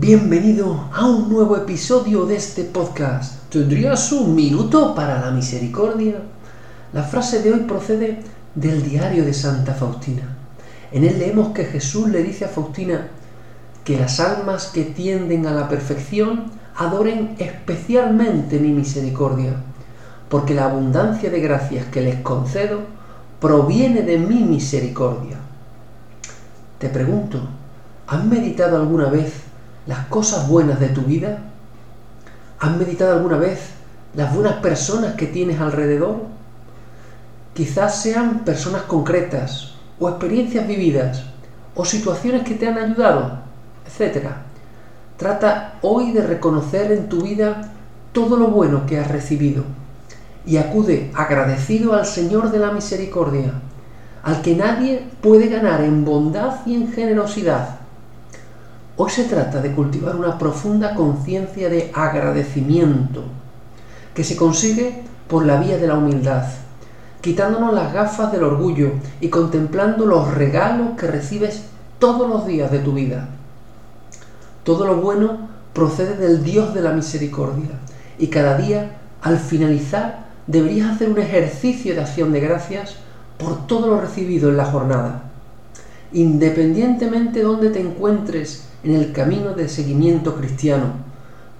Bienvenido a un nuevo episodio de este podcast. ¿Tendrías un minuto para la misericordia? La frase de hoy procede del diario de Santa Faustina. En él leemos que Jesús le dice a Faustina que las almas que tienden a la perfección adoren especialmente mi misericordia, porque la abundancia de gracias que les concedo proviene de mi misericordia. Te pregunto, ¿has meditado alguna vez las cosas buenas de tu vida? ¿Has meditado alguna vez las buenas personas que tienes alrededor? Quizás sean personas concretas o experiencias vividas o situaciones que te han ayudado, etc. Trata hoy de reconocer en tu vida todo lo bueno que has recibido y acude agradecido al Señor de la Misericordia, al que nadie puede ganar en bondad y en generosidad Hoy se trata de cultivar una profunda conciencia de agradecimiento que se consigue por la vía de la humildad, quitándonos las gafas del orgullo y contemplando los regalos que recibes todos los días de tu vida. Todo lo bueno procede del Dios de la misericordia y cada día, al finalizar, deberías hacer un ejercicio de acción de gracias por todo lo recibido en la jornada. Independientemente de donde te encuentres en el camino de seguimiento cristiano,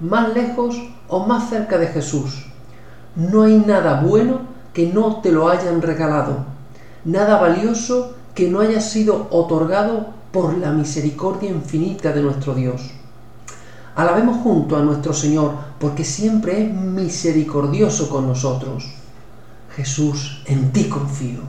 más lejos o más cerca de Jesús. No hay nada bueno que no te lo hayan regalado, nada valioso que no haya sido otorgado por la misericordia infinita de nuestro Dios. Alabemos junto a nuestro Señor, porque siempre es misericordioso con nosotros. Jesús, en ti confío.